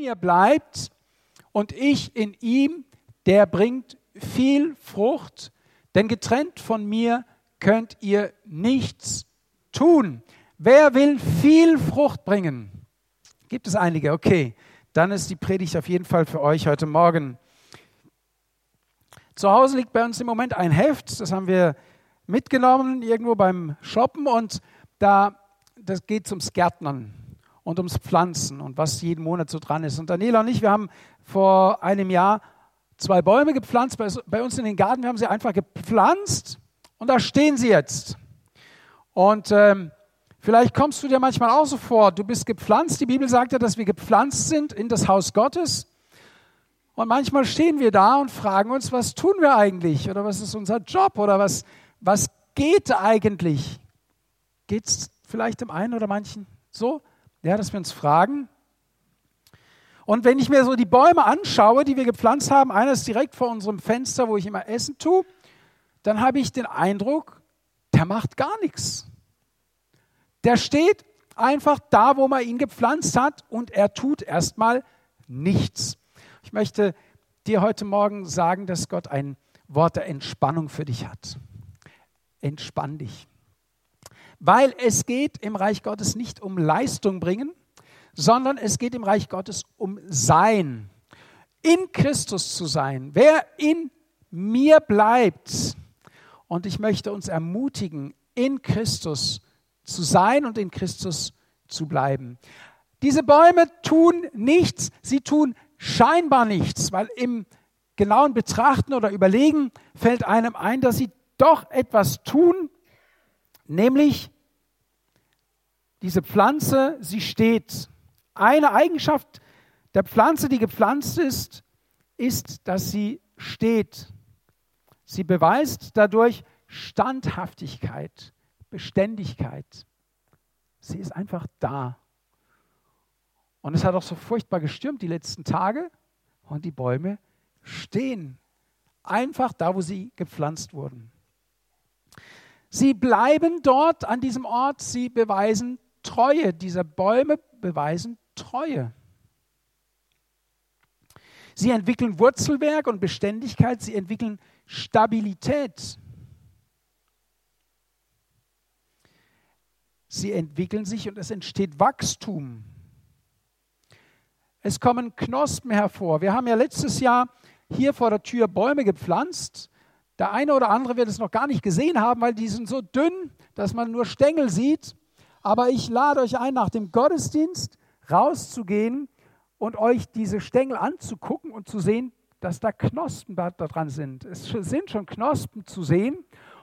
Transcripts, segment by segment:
mir bleibt und ich in ihm, der bringt viel Frucht, denn getrennt von mir könnt ihr nichts tun. Wer will viel Frucht bringen? Gibt es einige? Okay, dann ist die Predigt auf jeden Fall für euch heute Morgen. Zu Hause liegt bei uns im Moment ein Heft, das haben wir mitgenommen irgendwo beim Shoppen und da das geht ums Gärtnern und ums Pflanzen und was jeden Monat so dran ist. Und Daniela und ich, wir haben vor einem Jahr zwei Bäume gepflanzt bei uns in den Garten. Wir haben sie einfach gepflanzt und da stehen sie jetzt. Und ähm, vielleicht kommst du dir manchmal auch so vor, du bist gepflanzt. Die Bibel sagt ja, dass wir gepflanzt sind in das Haus Gottes. Und manchmal stehen wir da und fragen uns, was tun wir eigentlich? Oder was ist unser Job? Oder was, was geht eigentlich? Geht es vielleicht dem einen oder manchen so? Ja, dass wir uns fragen. Und wenn ich mir so die Bäume anschaue, die wir gepflanzt haben, einer ist direkt vor unserem Fenster, wo ich immer Essen tue, dann habe ich den Eindruck, der macht gar nichts. Der steht einfach da, wo man ihn gepflanzt hat und er tut erstmal nichts. Ich möchte dir heute Morgen sagen, dass Gott ein Wort der Entspannung für dich hat. Entspann dich. Weil es geht im Reich Gottes nicht um Leistung bringen, sondern es geht im Reich Gottes um Sein. In Christus zu sein. Wer in mir bleibt. Und ich möchte uns ermutigen, in Christus zu sein und in Christus zu bleiben. Diese Bäume tun nichts, sie tun scheinbar nichts, weil im genauen Betrachten oder Überlegen fällt einem ein, dass sie doch etwas tun, nämlich diese Pflanze, sie steht. Eine Eigenschaft der Pflanze, die gepflanzt ist, ist, dass sie steht. Sie beweist dadurch Standhaftigkeit, Beständigkeit. Sie ist einfach da. Und es hat auch so furchtbar gestürmt die letzten Tage und die Bäume stehen einfach da, wo sie gepflanzt wurden. Sie bleiben dort an diesem Ort, sie beweisen Treue. Diese Bäume beweisen Treue. Sie entwickeln Wurzelwerk und Beständigkeit, sie entwickeln Stabilität. Sie entwickeln sich und es entsteht Wachstum. Es kommen Knospen hervor. Wir haben ja letztes Jahr hier vor der Tür Bäume gepflanzt. Der eine oder andere wird es noch gar nicht gesehen haben, weil die sind so dünn, dass man nur Stängel sieht. Aber ich lade euch ein, nach dem Gottesdienst rauszugehen und euch diese Stängel anzugucken und zu sehen, dass da Knospen da dran sind. Es sind schon Knospen zu sehen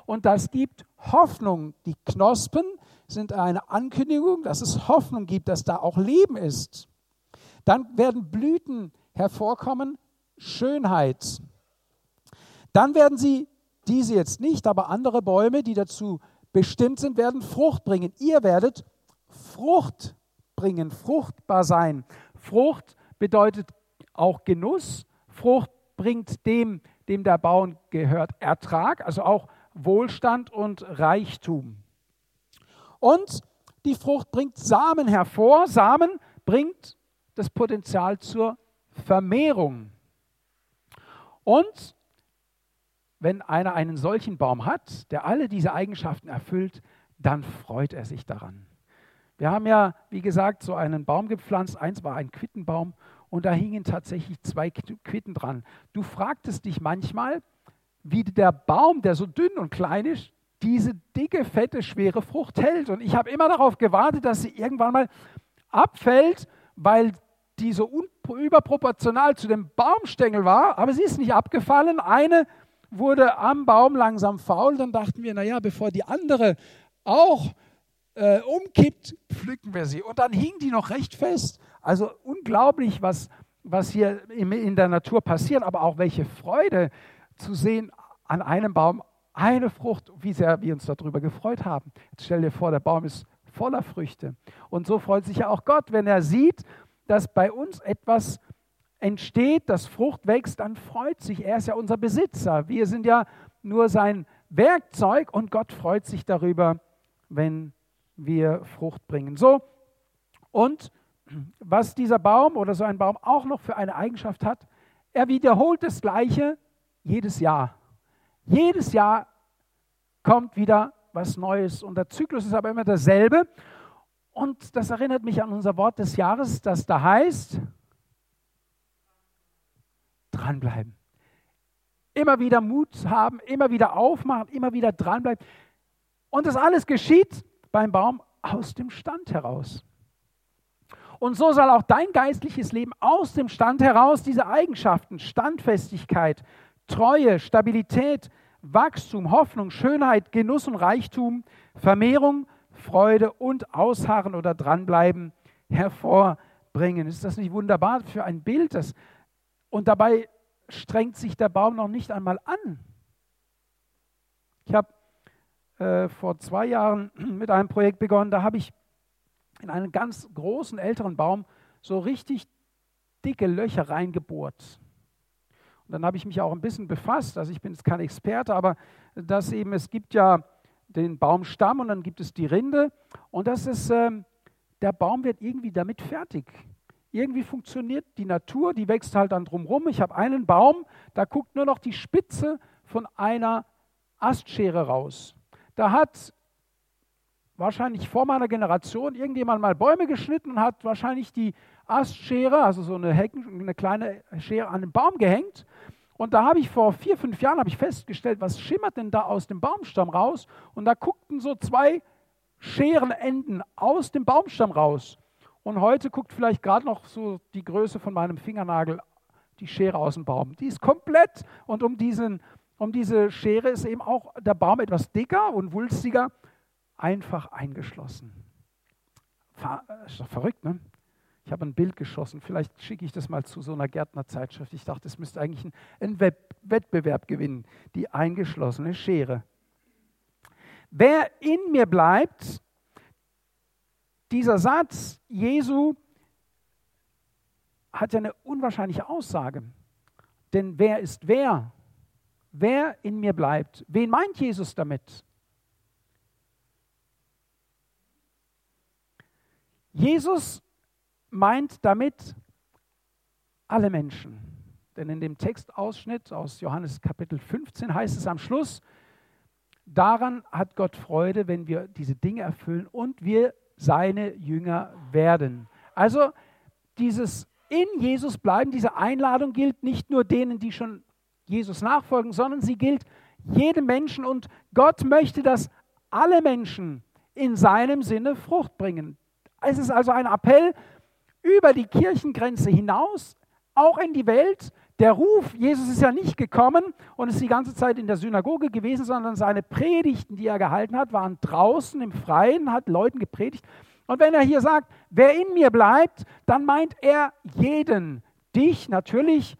und das gibt Hoffnung. Die Knospen sind eine Ankündigung, dass es Hoffnung gibt, dass da auch Leben ist. Dann werden Blüten hervorkommen, Schönheit. Dann werden sie, diese jetzt nicht, aber andere Bäume, die dazu bestimmt sind, werden Frucht bringen. Ihr werdet Frucht bringen, fruchtbar sein. Frucht bedeutet auch Genuss. Frucht bringt dem, dem der Baum gehört, Ertrag, also auch Wohlstand und Reichtum. Und die Frucht bringt Samen hervor. Samen bringt das Potenzial zur Vermehrung. Und wenn einer einen solchen Baum hat, der alle diese Eigenschaften erfüllt, dann freut er sich daran. Wir haben ja, wie gesagt, so einen Baum gepflanzt. Eins war ein Quittenbaum und da hingen tatsächlich zwei Quitten dran. Du fragtest dich manchmal, wie der Baum, der so dünn und klein ist, diese dicke, fette, schwere Frucht hält. Und ich habe immer darauf gewartet, dass sie irgendwann mal abfällt, weil die so überproportional zu dem Baumstängel war, aber sie ist nicht abgefallen. Eine wurde am Baum langsam faul, dann dachten wir, naja, bevor die andere auch äh, umkippt, pflücken wir sie. Und dann hing die noch recht fest. Also unglaublich, was, was hier in, in der Natur passiert, aber auch welche Freude zu sehen an einem Baum, eine Frucht, wie sehr wir uns darüber gefreut haben. Jetzt stell dir vor, der Baum ist voller Früchte. Und so freut sich ja auch Gott, wenn er sieht, dass bei uns etwas entsteht, dass Frucht wächst, dann freut sich. Er ist ja unser Besitzer. Wir sind ja nur sein Werkzeug und Gott freut sich darüber, wenn wir Frucht bringen. So, und was dieser Baum oder so ein Baum auch noch für eine Eigenschaft hat. Er wiederholt das Gleiche jedes Jahr. Jedes Jahr kommt wieder was Neues und der Zyklus ist aber immer derselbe. Und das erinnert mich an unser Wort des Jahres, das da heißt, dranbleiben. Immer wieder Mut haben, immer wieder aufmachen, immer wieder dranbleiben. Und das alles geschieht beim Baum aus dem Stand heraus. Und so soll auch dein geistliches Leben aus dem Stand heraus diese Eigenschaften, Standfestigkeit, Treue, Stabilität, Wachstum, Hoffnung, Schönheit, Genuss und Reichtum, Vermehrung, Freude und Ausharren oder dranbleiben hervorbringen. Ist das nicht wunderbar für ein Bild? Das, und dabei strengt sich der Baum noch nicht einmal an. Ich habe äh, vor zwei Jahren mit einem Projekt begonnen, da habe ich in einen ganz großen älteren Baum so richtig dicke Löcher reingebohrt. Und dann habe ich mich auch ein bisschen befasst, also ich bin jetzt kein Experte, aber dass eben es gibt ja den Baumstamm und dann gibt es die Rinde und das ist, äh, der Baum wird irgendwie damit fertig. Irgendwie funktioniert die Natur, die wächst halt dann drumherum. Ich habe einen Baum, da guckt nur noch die Spitze von einer Astschere raus. Da hat wahrscheinlich vor meiner Generation irgendjemand mal Bäume geschnitten und hat wahrscheinlich die Astschere, also so eine, Hecken, eine kleine Schere an den Baum gehängt. Und da habe ich vor vier, fünf Jahren ich festgestellt, was schimmert denn da aus dem Baumstamm raus? Und da guckten so zwei Scherenenden aus dem Baumstamm raus. Und heute guckt vielleicht gerade noch so die Größe von meinem Fingernagel die Schere aus dem Baum. Die ist komplett und um, diesen, um diese Schere ist eben auch der Baum etwas dicker und wulstiger einfach eingeschlossen. Ist doch verrückt, ne? Ich habe ein Bild geschossen, vielleicht schicke ich das mal zu so einer Gärtnerzeitschrift. Ich dachte, es müsste eigentlich einen Wettbewerb gewinnen, die eingeschlossene Schere. Wer in mir bleibt, dieser Satz Jesu hat ja eine unwahrscheinliche Aussage. Denn wer ist wer? Wer in mir bleibt? Wen meint Jesus damit? Jesus meint damit alle Menschen. Denn in dem Textausschnitt aus Johannes Kapitel 15 heißt es am Schluss, daran hat Gott Freude, wenn wir diese Dinge erfüllen und wir seine Jünger werden. Also dieses in Jesus bleiben, diese Einladung gilt nicht nur denen, die schon Jesus nachfolgen, sondern sie gilt jedem Menschen und Gott möchte, dass alle Menschen in seinem Sinne Frucht bringen. Es ist also ein Appell über die Kirchengrenze hinaus, auch in die Welt. Der Ruf, Jesus ist ja nicht gekommen und ist die ganze Zeit in der Synagoge gewesen, sondern seine Predigten, die er gehalten hat, waren draußen im Freien, hat Leuten gepredigt. Und wenn er hier sagt, wer in mir bleibt, dann meint er jeden. Dich natürlich,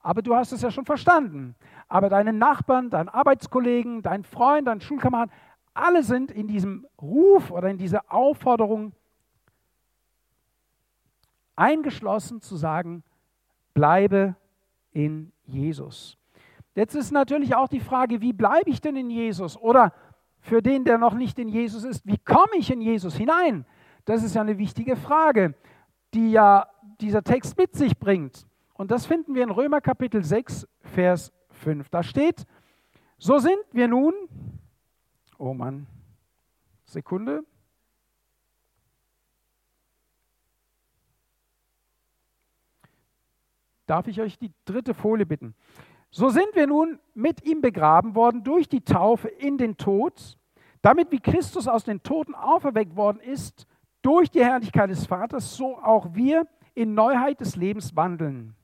aber du hast es ja schon verstanden. Aber deinen Nachbarn, deinen Arbeitskollegen, deinen Freund, deinen Schulkameraden, alle sind in diesem Ruf oder in dieser Aufforderung eingeschlossen zu sagen, bleibe in Jesus. Jetzt ist natürlich auch die Frage, wie bleibe ich denn in Jesus? Oder für den, der noch nicht in Jesus ist, wie komme ich in Jesus hinein? Das ist ja eine wichtige Frage, die ja dieser Text mit sich bringt. Und das finden wir in Römer Kapitel 6, Vers 5. Da steht, so sind wir nun, oh Mann, Sekunde, Darf ich euch die dritte Folie bitten? So sind wir nun mit ihm begraben worden durch die Taufe in den Tod, damit wie Christus aus den Toten auferweckt worden ist durch die Herrlichkeit des Vaters, so auch wir in Neuheit des Lebens wandeln.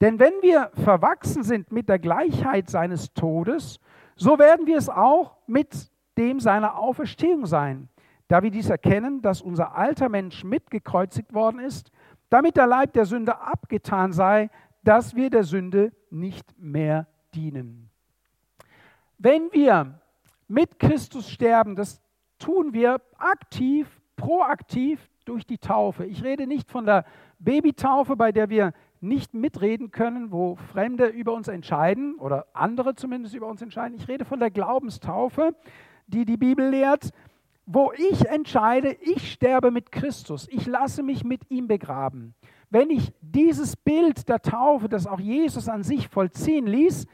Denn wenn wir verwachsen sind mit der Gleichheit seines Todes, so werden wir es auch mit dem seiner Auferstehung sein, da wir dies erkennen, dass unser alter Mensch mitgekreuzigt worden ist, damit der Leib der Sünde abgetan sei, dass wir der Sünde nicht mehr dienen. Wenn wir mit Christus sterben, das tun wir aktiv, proaktiv durch die Taufe. Ich rede nicht von der Babytaufe, bei der wir nicht mitreden können, wo Fremde über uns entscheiden oder andere zumindest über uns entscheiden. Ich rede von der Glaubenstaufe, die die Bibel lehrt. Wo ich entscheide, ich sterbe mit Christus, ich lasse mich mit ihm begraben. Wenn ich dieses Bild der Taufe, das auch Jesus an sich vollziehen ließ,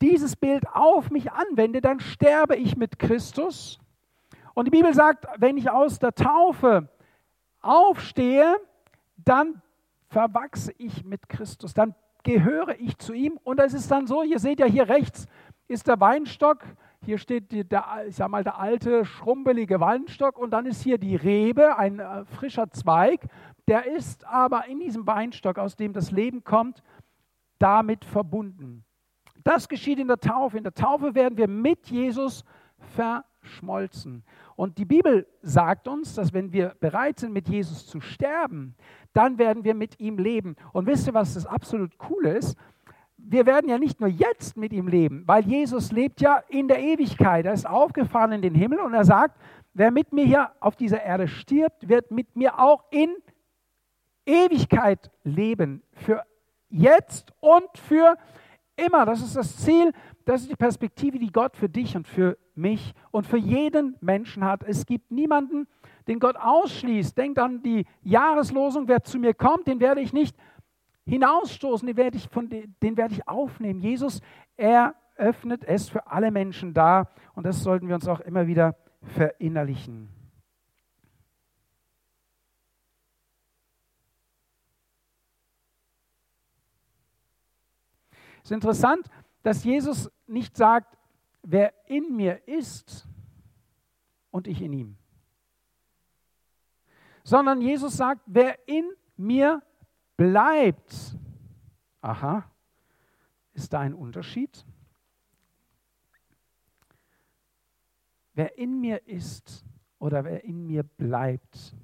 dieses Bild auf mich anwende, dann sterbe ich mit Christus. Und die Bibel sagt, wenn ich aus der Taufe aufstehe, dann verwachse ich mit Christus, dann gehöre ich zu ihm. Und es ist dann so, ihr seht ja hier rechts ist der Weinstock, hier steht die, der, ich sag mal, der alte, schrumpelige Weinstock und dann ist hier die Rebe, ein äh, frischer Zweig. Der ist aber in diesem Weinstock, aus dem das Leben kommt, damit verbunden. Das geschieht in der Taufe. In der Taufe werden wir mit Jesus verschmolzen. Und die Bibel sagt uns, dass wenn wir bereit sind, mit Jesus zu sterben, dann werden wir mit ihm leben. Und wisst ihr, was das absolut Coole ist? Wir werden ja nicht nur jetzt mit ihm leben, weil Jesus lebt ja in der Ewigkeit. Er ist aufgefahren in den Himmel und er sagt, wer mit mir hier auf dieser Erde stirbt, wird mit mir auch in Ewigkeit leben. Für jetzt und für immer. Das ist das Ziel, das ist die Perspektive, die Gott für dich und für mich und für jeden Menschen hat. Es gibt niemanden, den Gott ausschließt. Denkt an die Jahreslosung, wer zu mir kommt, den werde ich nicht hinausstoßen, den werde ich, von, den werde ich aufnehmen. Jesus, er öffnet es für alle Menschen da und das sollten wir uns auch immer wieder verinnerlichen. Es ist interessant, dass Jesus nicht sagt, wer in mir ist und ich in ihm, sondern Jesus sagt, wer in mir bleibt. Aha, ist da ein Unterschied? Wer in mir ist oder wer in mir bleibt.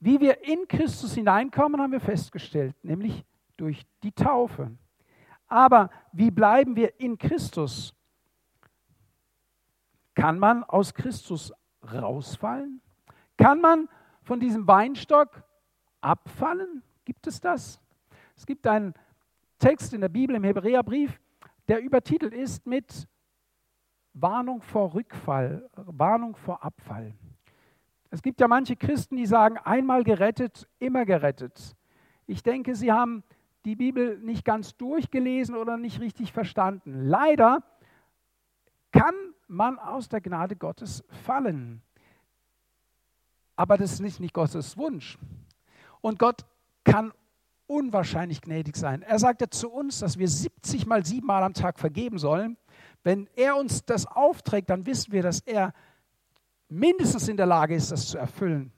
Wie wir in Christus hineinkommen, haben wir festgestellt, nämlich durch die Taufe. Aber wie bleiben wir in Christus? Kann man aus Christus rausfallen? Kann man von diesem Weinstock abfallen? Gibt es das? Es gibt einen Text in der Bibel im Hebräerbrief, der übertitelt ist mit Warnung vor Rückfall, Warnung vor Abfall. Es gibt ja manche Christen, die sagen, einmal gerettet, immer gerettet. Ich denke, sie haben die Bibel nicht ganz durchgelesen oder nicht richtig verstanden. Leider kann man aus der Gnade Gottes fallen. Aber das ist nicht, nicht Gottes Wunsch. Und Gott kann unwahrscheinlich gnädig sein. Er sagt ja zu uns, dass wir 70 mal 7 Mal am Tag vergeben sollen. Wenn er uns das aufträgt, dann wissen wir, dass er mindestens in der Lage ist, das zu erfüllen.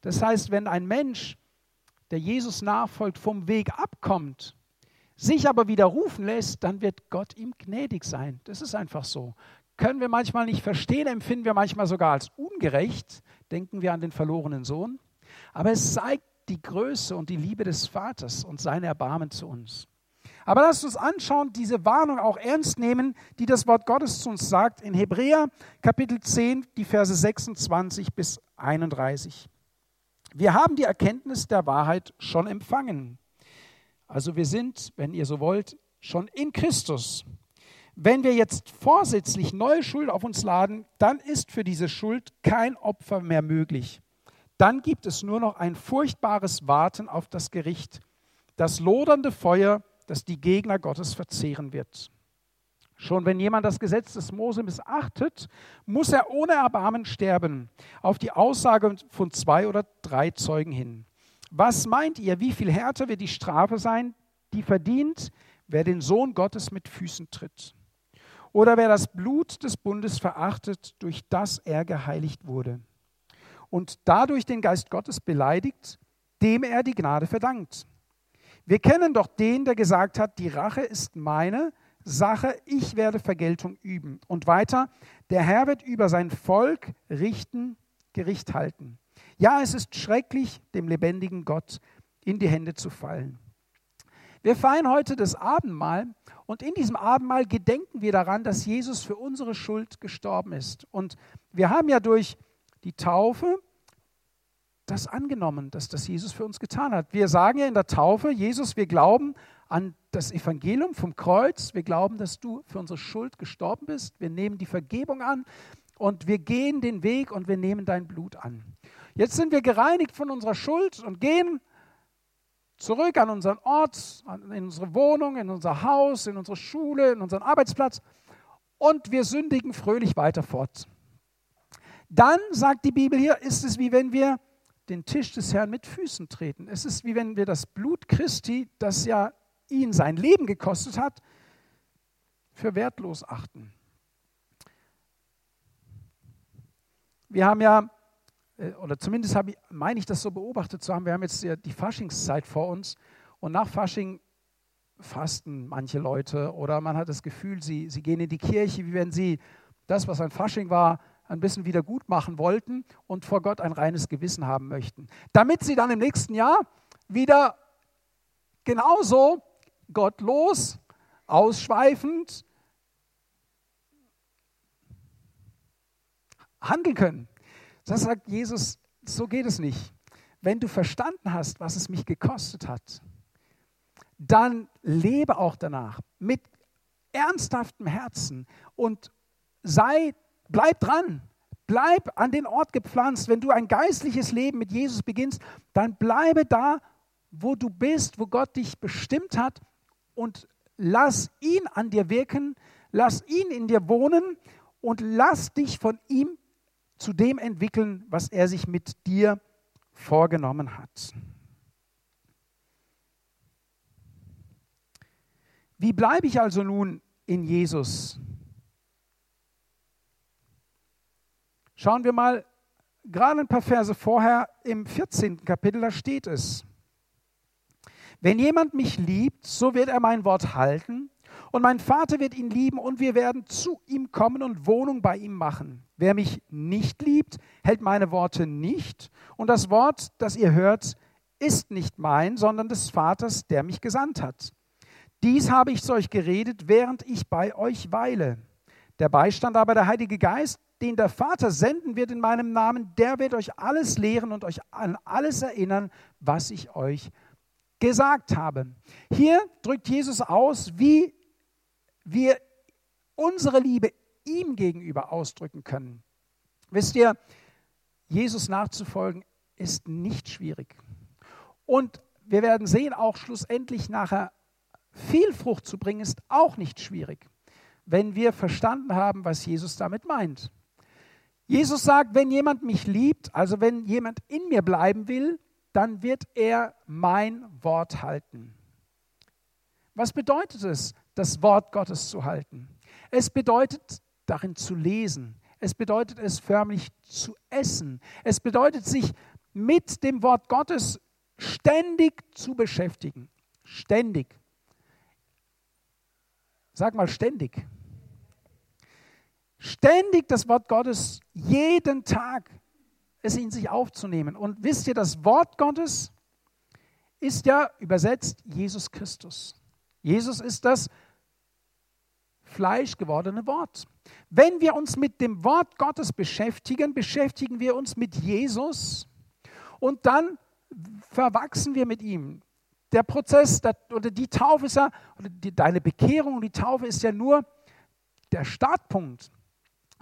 Das heißt, wenn ein Mensch der Jesus nachfolgt, vom Weg abkommt, sich aber widerrufen lässt, dann wird Gott ihm gnädig sein. Das ist einfach so. Können wir manchmal nicht verstehen, empfinden wir manchmal sogar als ungerecht, denken wir an den verlorenen Sohn. Aber es zeigt die Größe und die Liebe des Vaters und sein Erbarmen zu uns. Aber lasst uns anschauen, diese Warnung auch ernst nehmen, die das Wort Gottes zu uns sagt in Hebräer Kapitel 10, die Verse 26 bis 31. Wir haben die Erkenntnis der Wahrheit schon empfangen. Also wir sind, wenn ihr so wollt, schon in Christus. Wenn wir jetzt vorsätzlich neue Schuld auf uns laden, dann ist für diese Schuld kein Opfer mehr möglich. Dann gibt es nur noch ein furchtbares Warten auf das Gericht, das lodernde Feuer, das die Gegner Gottes verzehren wird. Schon wenn jemand das Gesetz des Mose missachtet, muss er ohne Erbarmen sterben, auf die Aussage von zwei oder drei Zeugen hin. Was meint ihr, wie viel härter wird die Strafe sein, die verdient, wer den Sohn Gottes mit Füßen tritt? Oder wer das Blut des Bundes verachtet, durch das er geheiligt wurde und dadurch den Geist Gottes beleidigt, dem er die Gnade verdankt? Wir kennen doch den, der gesagt hat, die Rache ist meine, Sache, ich werde Vergeltung üben. Und weiter, der Herr wird über sein Volk richten, Gericht halten. Ja, es ist schrecklich, dem lebendigen Gott in die Hände zu fallen. Wir feiern heute das Abendmahl und in diesem Abendmahl gedenken wir daran, dass Jesus für unsere Schuld gestorben ist. Und wir haben ja durch die Taufe das angenommen, dass das Jesus für uns getan hat. Wir sagen ja in der Taufe, Jesus, wir glauben an das Evangelium vom Kreuz. Wir glauben, dass du für unsere Schuld gestorben bist. Wir nehmen die Vergebung an und wir gehen den Weg und wir nehmen dein Blut an. Jetzt sind wir gereinigt von unserer Schuld und gehen zurück an unseren Ort, in unsere Wohnung, in unser Haus, in unsere Schule, in unseren Arbeitsplatz und wir sündigen fröhlich weiter fort. Dann, sagt die Bibel hier, ist es wie wenn wir den Tisch des Herrn mit Füßen treten. Es ist wie wenn wir das Blut Christi, das ja ihn sein Leben gekostet hat, für wertlos achten. Wir haben ja, äh, oder zumindest ich, meine ich das so beobachtet zu haben, wir haben jetzt die Faschingszeit vor uns und nach Fasching fasten manche Leute oder man hat das Gefühl, sie, sie gehen in die Kirche, wie wenn sie das, was ein Fasching war, ein bisschen wieder gut machen wollten und vor Gott ein reines Gewissen haben möchten. Damit sie dann im nächsten Jahr wieder genauso gottlos, ausschweifend handeln können. Das sagt Jesus, so geht es nicht. Wenn du verstanden hast, was es mich gekostet hat, dann lebe auch danach mit ernsthaftem Herzen und sei, bleib dran, bleib an den Ort gepflanzt. Wenn du ein geistliches Leben mit Jesus beginnst, dann bleibe da, wo du bist, wo Gott dich bestimmt hat und lass ihn an dir wirken, lass ihn in dir wohnen und lass dich von ihm zu dem entwickeln, was er sich mit dir vorgenommen hat. Wie bleibe ich also nun in Jesus? Schauen wir mal gerade ein paar Verse vorher im 14. Kapitel, da steht es. Wenn jemand mich liebt, so wird er mein Wort halten und mein Vater wird ihn lieben und wir werden zu ihm kommen und Wohnung bei ihm machen. Wer mich nicht liebt, hält meine Worte nicht und das Wort, das ihr hört, ist nicht mein, sondern des Vaters, der mich gesandt hat. Dies habe ich zu euch geredet, während ich bei euch weile. Der Beistand aber, der Heilige Geist, den der Vater senden wird in meinem Namen, der wird euch alles lehren und euch an alles erinnern, was ich euch gesagt habe. Hier drückt Jesus aus, wie wir unsere Liebe ihm gegenüber ausdrücken können. Wisst ihr, Jesus nachzufolgen ist nicht schwierig. Und wir werden sehen, auch schlussendlich nachher viel Frucht zu bringen, ist auch nicht schwierig, wenn wir verstanden haben, was Jesus damit meint. Jesus sagt, wenn jemand mich liebt, also wenn jemand in mir bleiben will, dann wird er mein Wort halten. Was bedeutet es, das Wort Gottes zu halten? Es bedeutet, darin zu lesen. Es bedeutet es förmlich zu essen. Es bedeutet sich mit dem Wort Gottes ständig zu beschäftigen. Ständig. Sag mal ständig. Ständig das Wort Gottes, jeden Tag es in sich aufzunehmen. Und wisst ihr, das Wort Gottes ist ja übersetzt Jesus Christus. Jesus ist das Fleisch gewordene Wort. Wenn wir uns mit dem Wort Gottes beschäftigen, beschäftigen wir uns mit Jesus und dann verwachsen wir mit ihm der Prozess oder die Taufe ist ja, oder die, deine Bekehrung die Taufe ist ja nur der Startpunkt.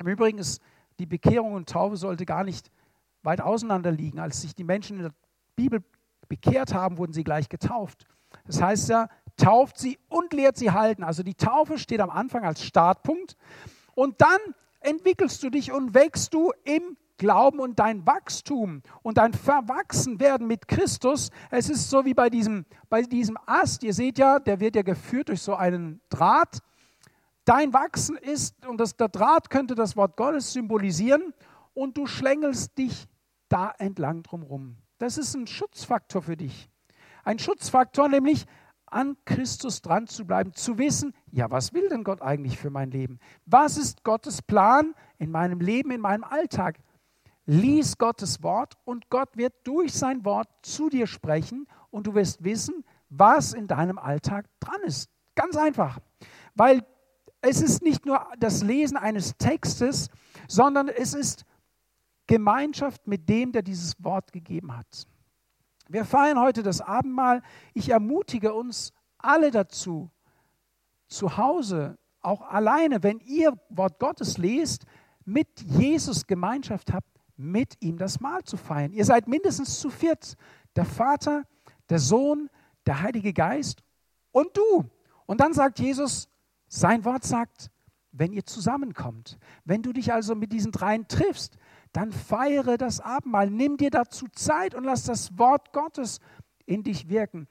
Im Übrigen ist die Bekehrung und Taufe sollte gar nicht weit auseinander liegen. Als sich die Menschen in der Bibel bekehrt haben, wurden sie gleich getauft. Das heißt ja, tauft sie und lehrt sie halten. Also die Taufe steht am Anfang als Startpunkt und dann entwickelst du dich und wächst du im Glauben und dein Wachstum und dein Verwachsenwerden mit Christus, es ist so wie bei diesem, bei diesem Ast, ihr seht ja, der wird ja geführt durch so einen Draht. Dein Wachsen ist, und das, der Draht könnte das Wort Gottes symbolisieren, und du schlängelst dich da entlang drumherum. Das ist ein Schutzfaktor für dich. Ein Schutzfaktor, nämlich an Christus dran zu bleiben, zu wissen, ja, was will denn Gott eigentlich für mein Leben? Was ist Gottes Plan in meinem Leben, in meinem Alltag? Lies Gottes Wort und Gott wird durch sein Wort zu dir sprechen und du wirst wissen, was in deinem Alltag dran ist. Ganz einfach. Weil es ist nicht nur das Lesen eines Textes, sondern es ist Gemeinschaft mit dem, der dieses Wort gegeben hat. Wir feiern heute das Abendmahl. Ich ermutige uns alle dazu, zu Hause, auch alleine, wenn ihr Wort Gottes lest, mit Jesus Gemeinschaft habt, mit ihm das Mahl zu feiern. Ihr seid mindestens zu viert. Der Vater, der Sohn, der Heilige Geist und du. Und dann sagt Jesus, sein Wort sagt, wenn ihr zusammenkommt, wenn du dich also mit diesen dreien triffst, dann feiere das Abendmahl, nimm dir dazu Zeit und lass das Wort Gottes in dich wirken.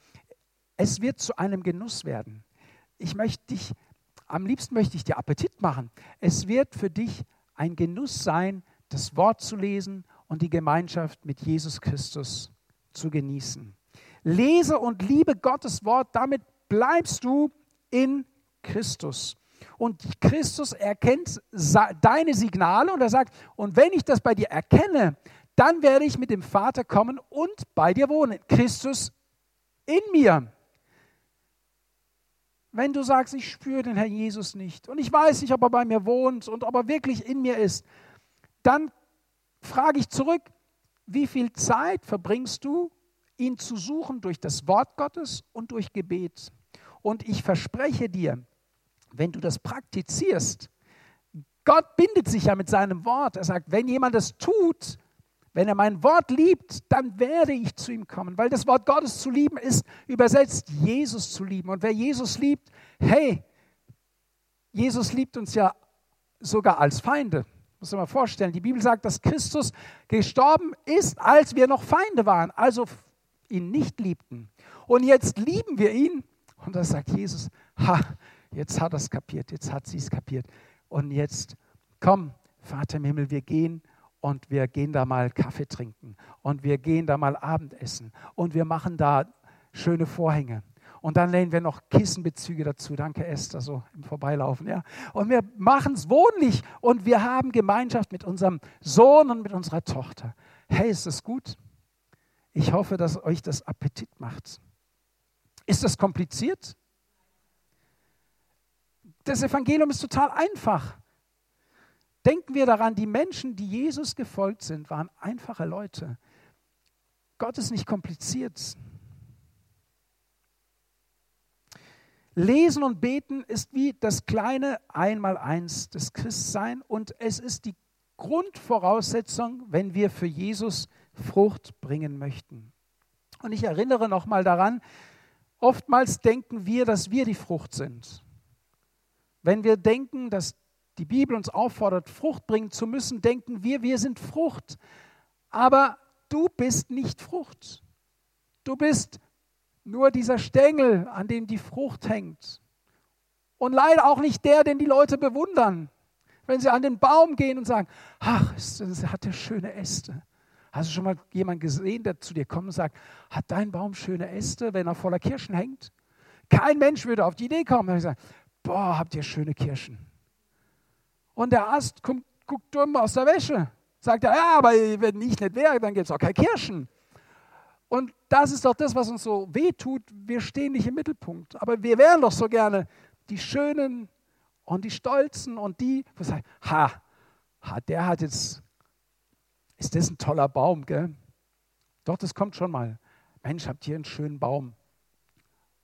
Es wird zu einem Genuss werden. Ich möchte dich, am liebsten möchte ich dir Appetit machen. Es wird für dich ein Genuss sein, das Wort zu lesen und die Gemeinschaft mit Jesus Christus zu genießen. Lese und liebe Gottes Wort, damit bleibst du in Christus. Und Christus erkennt deine Signale und er sagt, und wenn ich das bei dir erkenne, dann werde ich mit dem Vater kommen und bei dir wohnen. Christus in mir. Wenn du sagst, ich spüre den Herr Jesus nicht und ich weiß nicht, ob er bei mir wohnt und ob er wirklich in mir ist, dann frage ich zurück, wie viel Zeit verbringst du, ihn zu suchen durch das Wort Gottes und durch Gebet? Und ich verspreche dir, wenn du das praktizierst, Gott bindet sich ja mit seinem Wort. Er sagt, wenn jemand das tut, wenn er mein Wort liebt, dann werde ich zu ihm kommen. Weil das Wort Gottes zu lieben ist übersetzt Jesus zu lieben. Und wer Jesus liebt, hey, Jesus liebt uns ja sogar als Feinde. Muss man mal vorstellen. Die Bibel sagt, dass Christus gestorben ist, als wir noch Feinde waren, also ihn nicht liebten. Und jetzt lieben wir ihn. Und da sagt Jesus, ha, Jetzt hat er es kapiert, jetzt hat sie es kapiert. Und jetzt, komm, Vater im Himmel, wir gehen und wir gehen da mal Kaffee trinken und wir gehen da mal Abendessen und wir machen da schöne Vorhänge. Und dann lehnen wir noch Kissenbezüge dazu. Danke, Esther, so im Vorbeilaufen. Ja. Und wir machen es wohnlich und wir haben Gemeinschaft mit unserem Sohn und mit unserer Tochter. Hey, ist das gut? Ich hoffe, dass euch das Appetit macht. Ist das kompliziert? Das Evangelium ist total einfach. Denken wir daran, die Menschen, die Jesus gefolgt sind, waren einfache Leute. Gott ist nicht kompliziert. Lesen und beten ist wie das kleine Einmaleins des Christsein und es ist die Grundvoraussetzung, wenn wir für Jesus Frucht bringen möchten. Und ich erinnere nochmal daran, oftmals denken wir, dass wir die Frucht sind. Wenn wir denken, dass die Bibel uns auffordert, Frucht bringen zu müssen, denken wir, wir sind Frucht. Aber du bist nicht Frucht. Du bist nur dieser Stängel, an dem die Frucht hängt. Und leider auch nicht der, den die Leute bewundern. Wenn sie an den Baum gehen und sagen, ach, es hat der schöne Äste. Hast du schon mal jemanden gesehen, der zu dir kommt und sagt, hat dein Baum schöne Äste, wenn er voller Kirschen hängt? Kein Mensch würde auf die Idee kommen. Ich sage, boah, habt ihr schöne Kirschen. Und der Ast guckt, guckt dumm aus der Wäsche. Sagt er, ja, aber wenn ich nicht wäre, dann gibt es auch keine Kirschen. Und das ist doch das, was uns so wehtut. Wir stehen nicht im Mittelpunkt. Aber wir wären doch so gerne die Schönen und die Stolzen und die, wo sagen, ha, ha, der hat jetzt, ist das ein toller Baum, gell? Doch, das kommt schon mal. Mensch, habt ihr einen schönen Baum.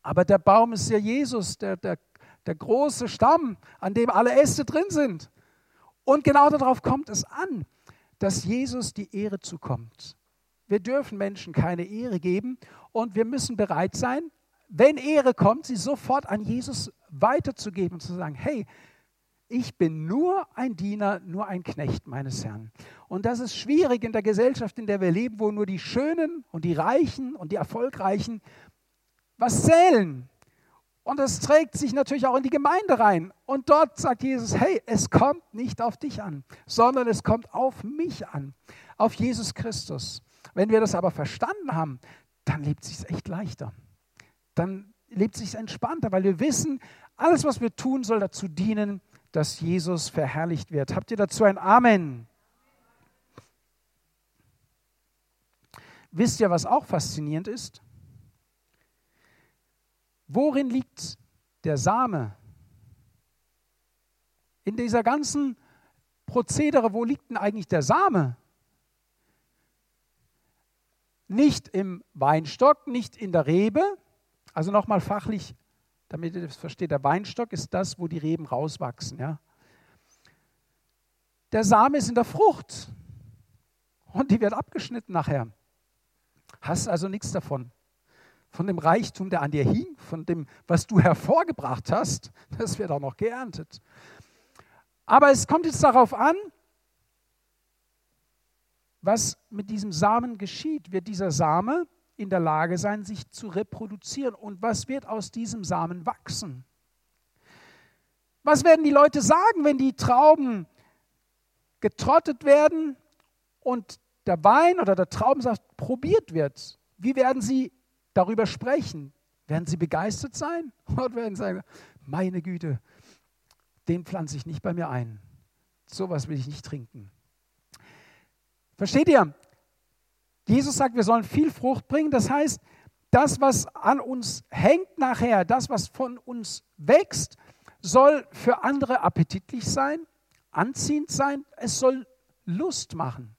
Aber der Baum ist ja Jesus, der, der der große Stamm, an dem alle Äste drin sind. Und genau darauf kommt es an, dass Jesus die Ehre zukommt. Wir dürfen Menschen keine Ehre geben und wir müssen bereit sein, wenn Ehre kommt, sie sofort an Jesus weiterzugeben und zu sagen, hey, ich bin nur ein Diener, nur ein Knecht meines Herrn. Und das ist schwierig in der Gesellschaft, in der wir leben, wo nur die Schönen und die Reichen und die Erfolgreichen was zählen. Und es trägt sich natürlich auch in die Gemeinde rein. Und dort sagt Jesus, hey, es kommt nicht auf dich an, sondern es kommt auf mich an, auf Jesus Christus. Wenn wir das aber verstanden haben, dann lebt es sich echt leichter. Dann lebt es sich entspannter, weil wir wissen, alles, was wir tun, soll dazu dienen, dass Jesus verherrlicht wird. Habt ihr dazu ein Amen? Wisst ihr, was auch faszinierend ist? Worin liegt der Same? In dieser ganzen Prozedere, wo liegt denn eigentlich der Same? Nicht im Weinstock, nicht in der Rebe. Also nochmal fachlich, damit ihr das versteht, der Weinstock ist das, wo die Reben rauswachsen. Ja? der Same ist in der Frucht und die wird abgeschnitten nachher. Hast also nichts davon. Von dem Reichtum, der an dir hing, von dem, was du hervorgebracht hast, das wird auch noch geerntet. Aber es kommt jetzt darauf an, was mit diesem Samen geschieht. Wird dieser Same in der Lage sein, sich zu reproduzieren? Und was wird aus diesem Samen wachsen? Was werden die Leute sagen, wenn die Trauben getrottet werden und der Wein oder der Traubensaft probiert wird? Wie werden sie darüber sprechen? Werden sie begeistert sein? Oder werden sagen, meine Güte, den pflanze ich nicht bei mir ein. Sowas will ich nicht trinken. Versteht ihr? Jesus sagt, wir sollen viel Frucht bringen. Das heißt, das, was an uns hängt nachher, das, was von uns wächst, soll für andere appetitlich sein, anziehend sein. Es soll Lust machen.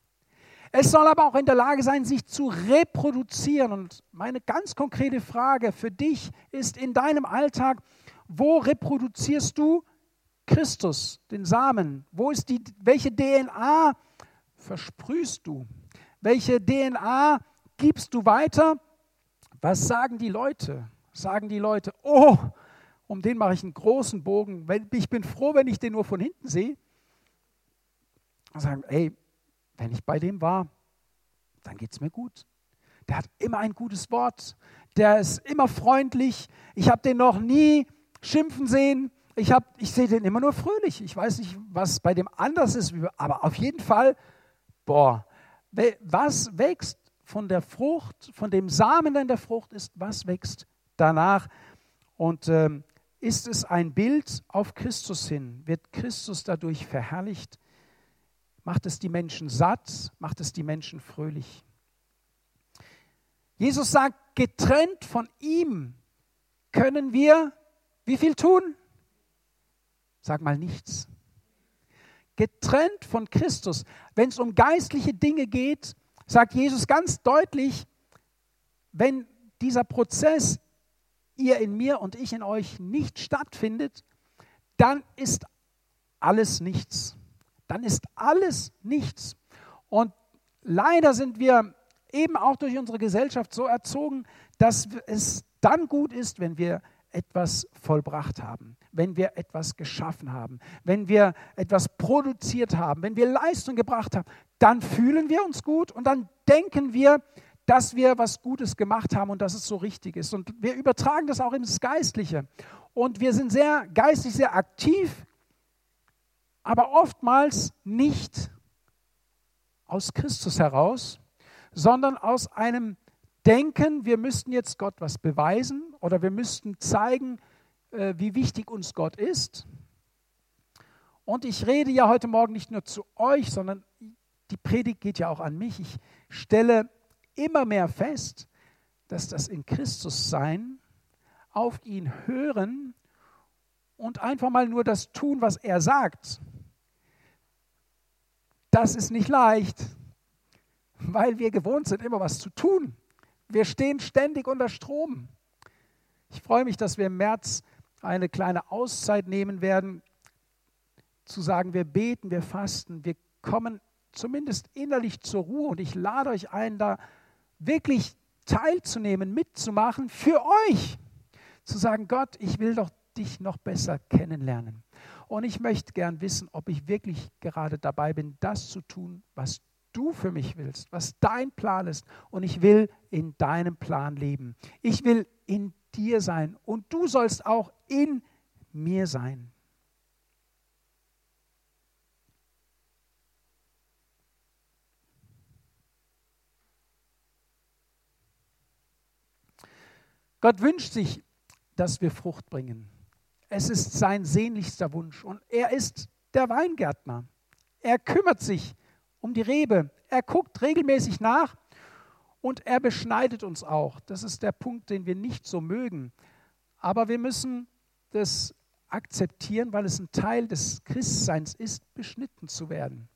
Es soll aber auch in der Lage sein, sich zu reproduzieren. Und meine ganz konkrete Frage für dich ist in deinem Alltag, wo reproduzierst du Christus, den Samen? Wo ist die, welche DNA versprühst du? Welche DNA gibst du weiter? Was sagen die Leute? Sagen die Leute, oh, um den mache ich einen großen Bogen. Ich bin froh, wenn ich den nur von hinten sehe. Sagen, ey, wenn ich bei dem war, dann geht es mir gut. Der hat immer ein gutes Wort. Der ist immer freundlich. Ich habe den noch nie schimpfen sehen. Ich, ich sehe den immer nur fröhlich. Ich weiß nicht, was bei dem anders ist, aber auf jeden Fall, boah, was wächst von der Frucht, von dem Samen in der Frucht ist, was wächst danach? Und ähm, ist es ein Bild auf Christus hin? Wird Christus dadurch verherrlicht? Macht es die Menschen satt? Macht es die Menschen fröhlich? Jesus sagt, getrennt von ihm können wir wie viel tun? Sag mal nichts. Getrennt von Christus. Wenn es um geistliche Dinge geht, sagt Jesus ganz deutlich, wenn dieser Prozess, ihr in mir und ich in euch, nicht stattfindet, dann ist alles nichts. Dann ist alles nichts. Und leider sind wir eben auch durch unsere Gesellschaft so erzogen, dass es dann gut ist, wenn wir etwas vollbracht haben, wenn wir etwas geschaffen haben, wenn wir etwas produziert haben, wenn wir Leistung gebracht haben, dann fühlen wir uns gut und dann denken wir, dass wir was Gutes gemacht haben und dass es so richtig ist. Und wir übertragen das auch ins Geistliche. Und wir sind sehr geistig, sehr aktiv, aber oftmals nicht aus Christus heraus, sondern aus einem denken, wir müssten jetzt Gott was beweisen oder wir müssten zeigen, äh, wie wichtig uns Gott ist. Und ich rede ja heute Morgen nicht nur zu euch, sondern die Predigt geht ja auch an mich. Ich stelle immer mehr fest, dass das in Christus sein, auf ihn hören und einfach mal nur das tun, was er sagt, das ist nicht leicht, weil wir gewohnt sind, immer was zu tun. Wir stehen ständig unter Strom. Ich freue mich, dass wir im März eine kleine Auszeit nehmen werden, zu sagen, wir beten, wir fasten, wir kommen zumindest innerlich zur Ruhe und ich lade euch ein, da wirklich teilzunehmen, mitzumachen für euch. Zu sagen, Gott, ich will doch dich noch besser kennenlernen. Und ich möchte gern wissen, ob ich wirklich gerade dabei bin, das zu tun, was du für mich willst, was dein Plan ist. Und ich will in deinem Plan leben. Ich will in dir sein und du sollst auch in mir sein. Gott wünscht sich, dass wir Frucht bringen. Es ist sein sehnlichster Wunsch und er ist der Weingärtner. Er kümmert sich um die Rebe. Er guckt regelmäßig nach und er beschneidet uns auch. Das ist der Punkt, den wir nicht so mögen. Aber wir müssen das akzeptieren, weil es ein Teil des Christseins ist, beschnitten zu werden.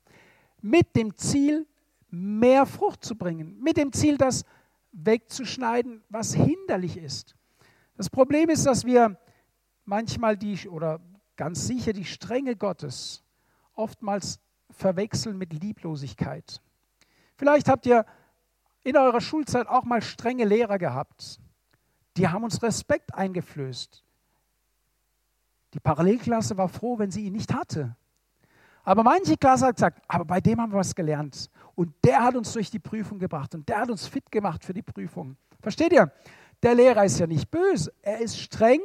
Mit dem Ziel, mehr Frucht zu bringen. Mit dem Ziel, das wegzuschneiden, was hinderlich ist. Das Problem ist, dass wir manchmal die oder ganz sicher die Strenge Gottes oftmals verwechseln mit Lieblosigkeit. Vielleicht habt ihr in eurer Schulzeit auch mal strenge Lehrer gehabt. Die haben uns Respekt eingeflößt. Die Parallelklasse war froh, wenn sie ihn nicht hatte. Aber manche Klasse hat gesagt, aber bei dem haben wir was gelernt. Und der hat uns durch die Prüfung gebracht und der hat uns fit gemacht für die Prüfung. Versteht ihr? Der Lehrer ist ja nicht böse, er ist streng,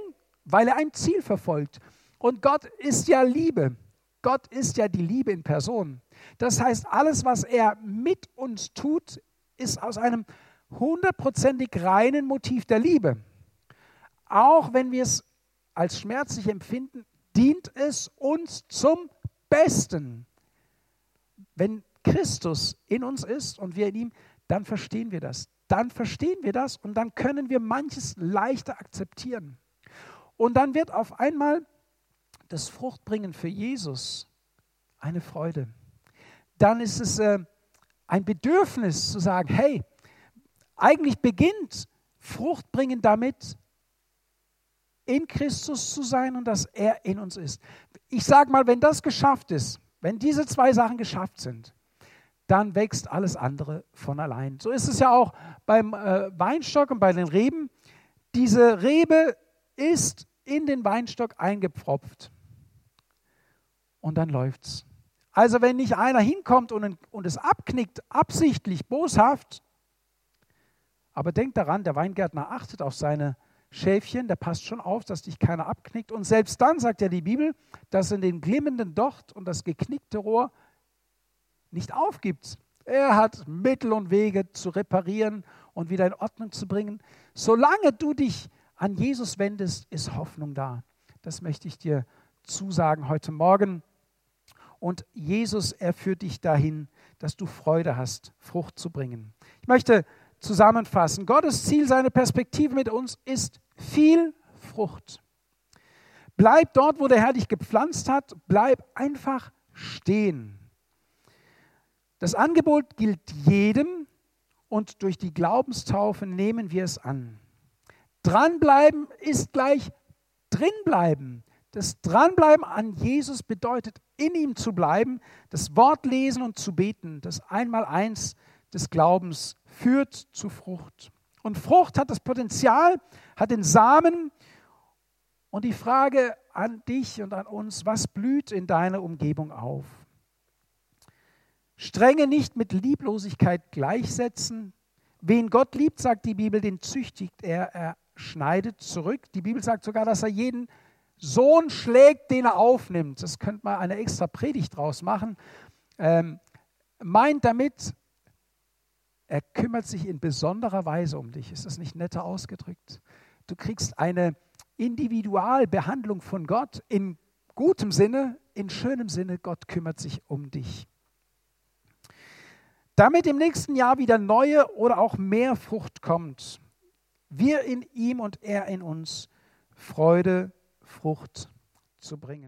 weil er ein Ziel verfolgt. Und Gott ist ja Liebe. Gott ist ja die Liebe in Person. Das heißt, alles, was er mit uns tut, ist aus einem hundertprozentig reinen Motiv der Liebe. Auch wenn wir es als schmerzlich empfinden, dient es uns zum Besten. Wenn Christus in uns ist und wir in ihm, dann verstehen wir das. Dann verstehen wir das und dann können wir manches leichter akzeptieren. Und dann wird auf einmal das Fruchtbringen für Jesus eine Freude. Dann ist es äh, ein Bedürfnis zu sagen, hey, eigentlich beginnt Fruchtbringen damit, in Christus zu sein und dass er in uns ist. Ich sage mal, wenn das geschafft ist, wenn diese zwei Sachen geschafft sind, dann wächst alles andere von allein. So ist es ja auch beim äh, Weinstock und bei den Reben. Diese Rebe ist in den Weinstock eingepfropft und dann läuft's. Also wenn nicht einer hinkommt und, und es abknickt, absichtlich, boshaft, aber denkt daran, der Weingärtner achtet auf seine Schäfchen, der passt schon auf, dass dich keiner abknickt. Und selbst dann sagt ja die Bibel, dass in den glimmenden Docht und das geknickte Rohr nicht aufgibt. Er hat Mittel und Wege zu reparieren und wieder in Ordnung zu bringen. Solange du dich an Jesus wendest, ist Hoffnung da. Das möchte ich dir zusagen heute Morgen. Und Jesus, er führt dich dahin, dass du Freude hast, Frucht zu bringen. Ich möchte zusammenfassen. Gottes Ziel, seine Perspektive mit uns ist viel Frucht. Bleib dort, wo der Herr dich gepflanzt hat. Bleib einfach stehen. Das Angebot gilt jedem und durch die Glaubenstaufe nehmen wir es an. Dranbleiben ist gleich drinbleiben. Das Dranbleiben an Jesus bedeutet, in ihm zu bleiben, das Wort lesen und zu beten. Das Einmaleins des Glaubens führt zu Frucht. Und Frucht hat das Potenzial, hat den Samen. Und die Frage an dich und an uns, was blüht in deiner Umgebung auf? Strenge nicht mit Lieblosigkeit gleichsetzen. Wen Gott liebt, sagt die Bibel, den züchtigt er, er schneidet zurück. Die Bibel sagt sogar, dass er jeden Sohn schlägt, den er aufnimmt. Das könnte man eine extra Predigt draus machen. Ähm, meint damit, er kümmert sich in besonderer Weise um dich. Ist das nicht netter ausgedrückt? Du kriegst eine Individualbehandlung von Gott in gutem Sinne, in schönem Sinne. Gott kümmert sich um dich. Damit im nächsten Jahr wieder neue oder auch mehr Frucht kommt, wir in ihm und er in uns Freude, Frucht zu bringen.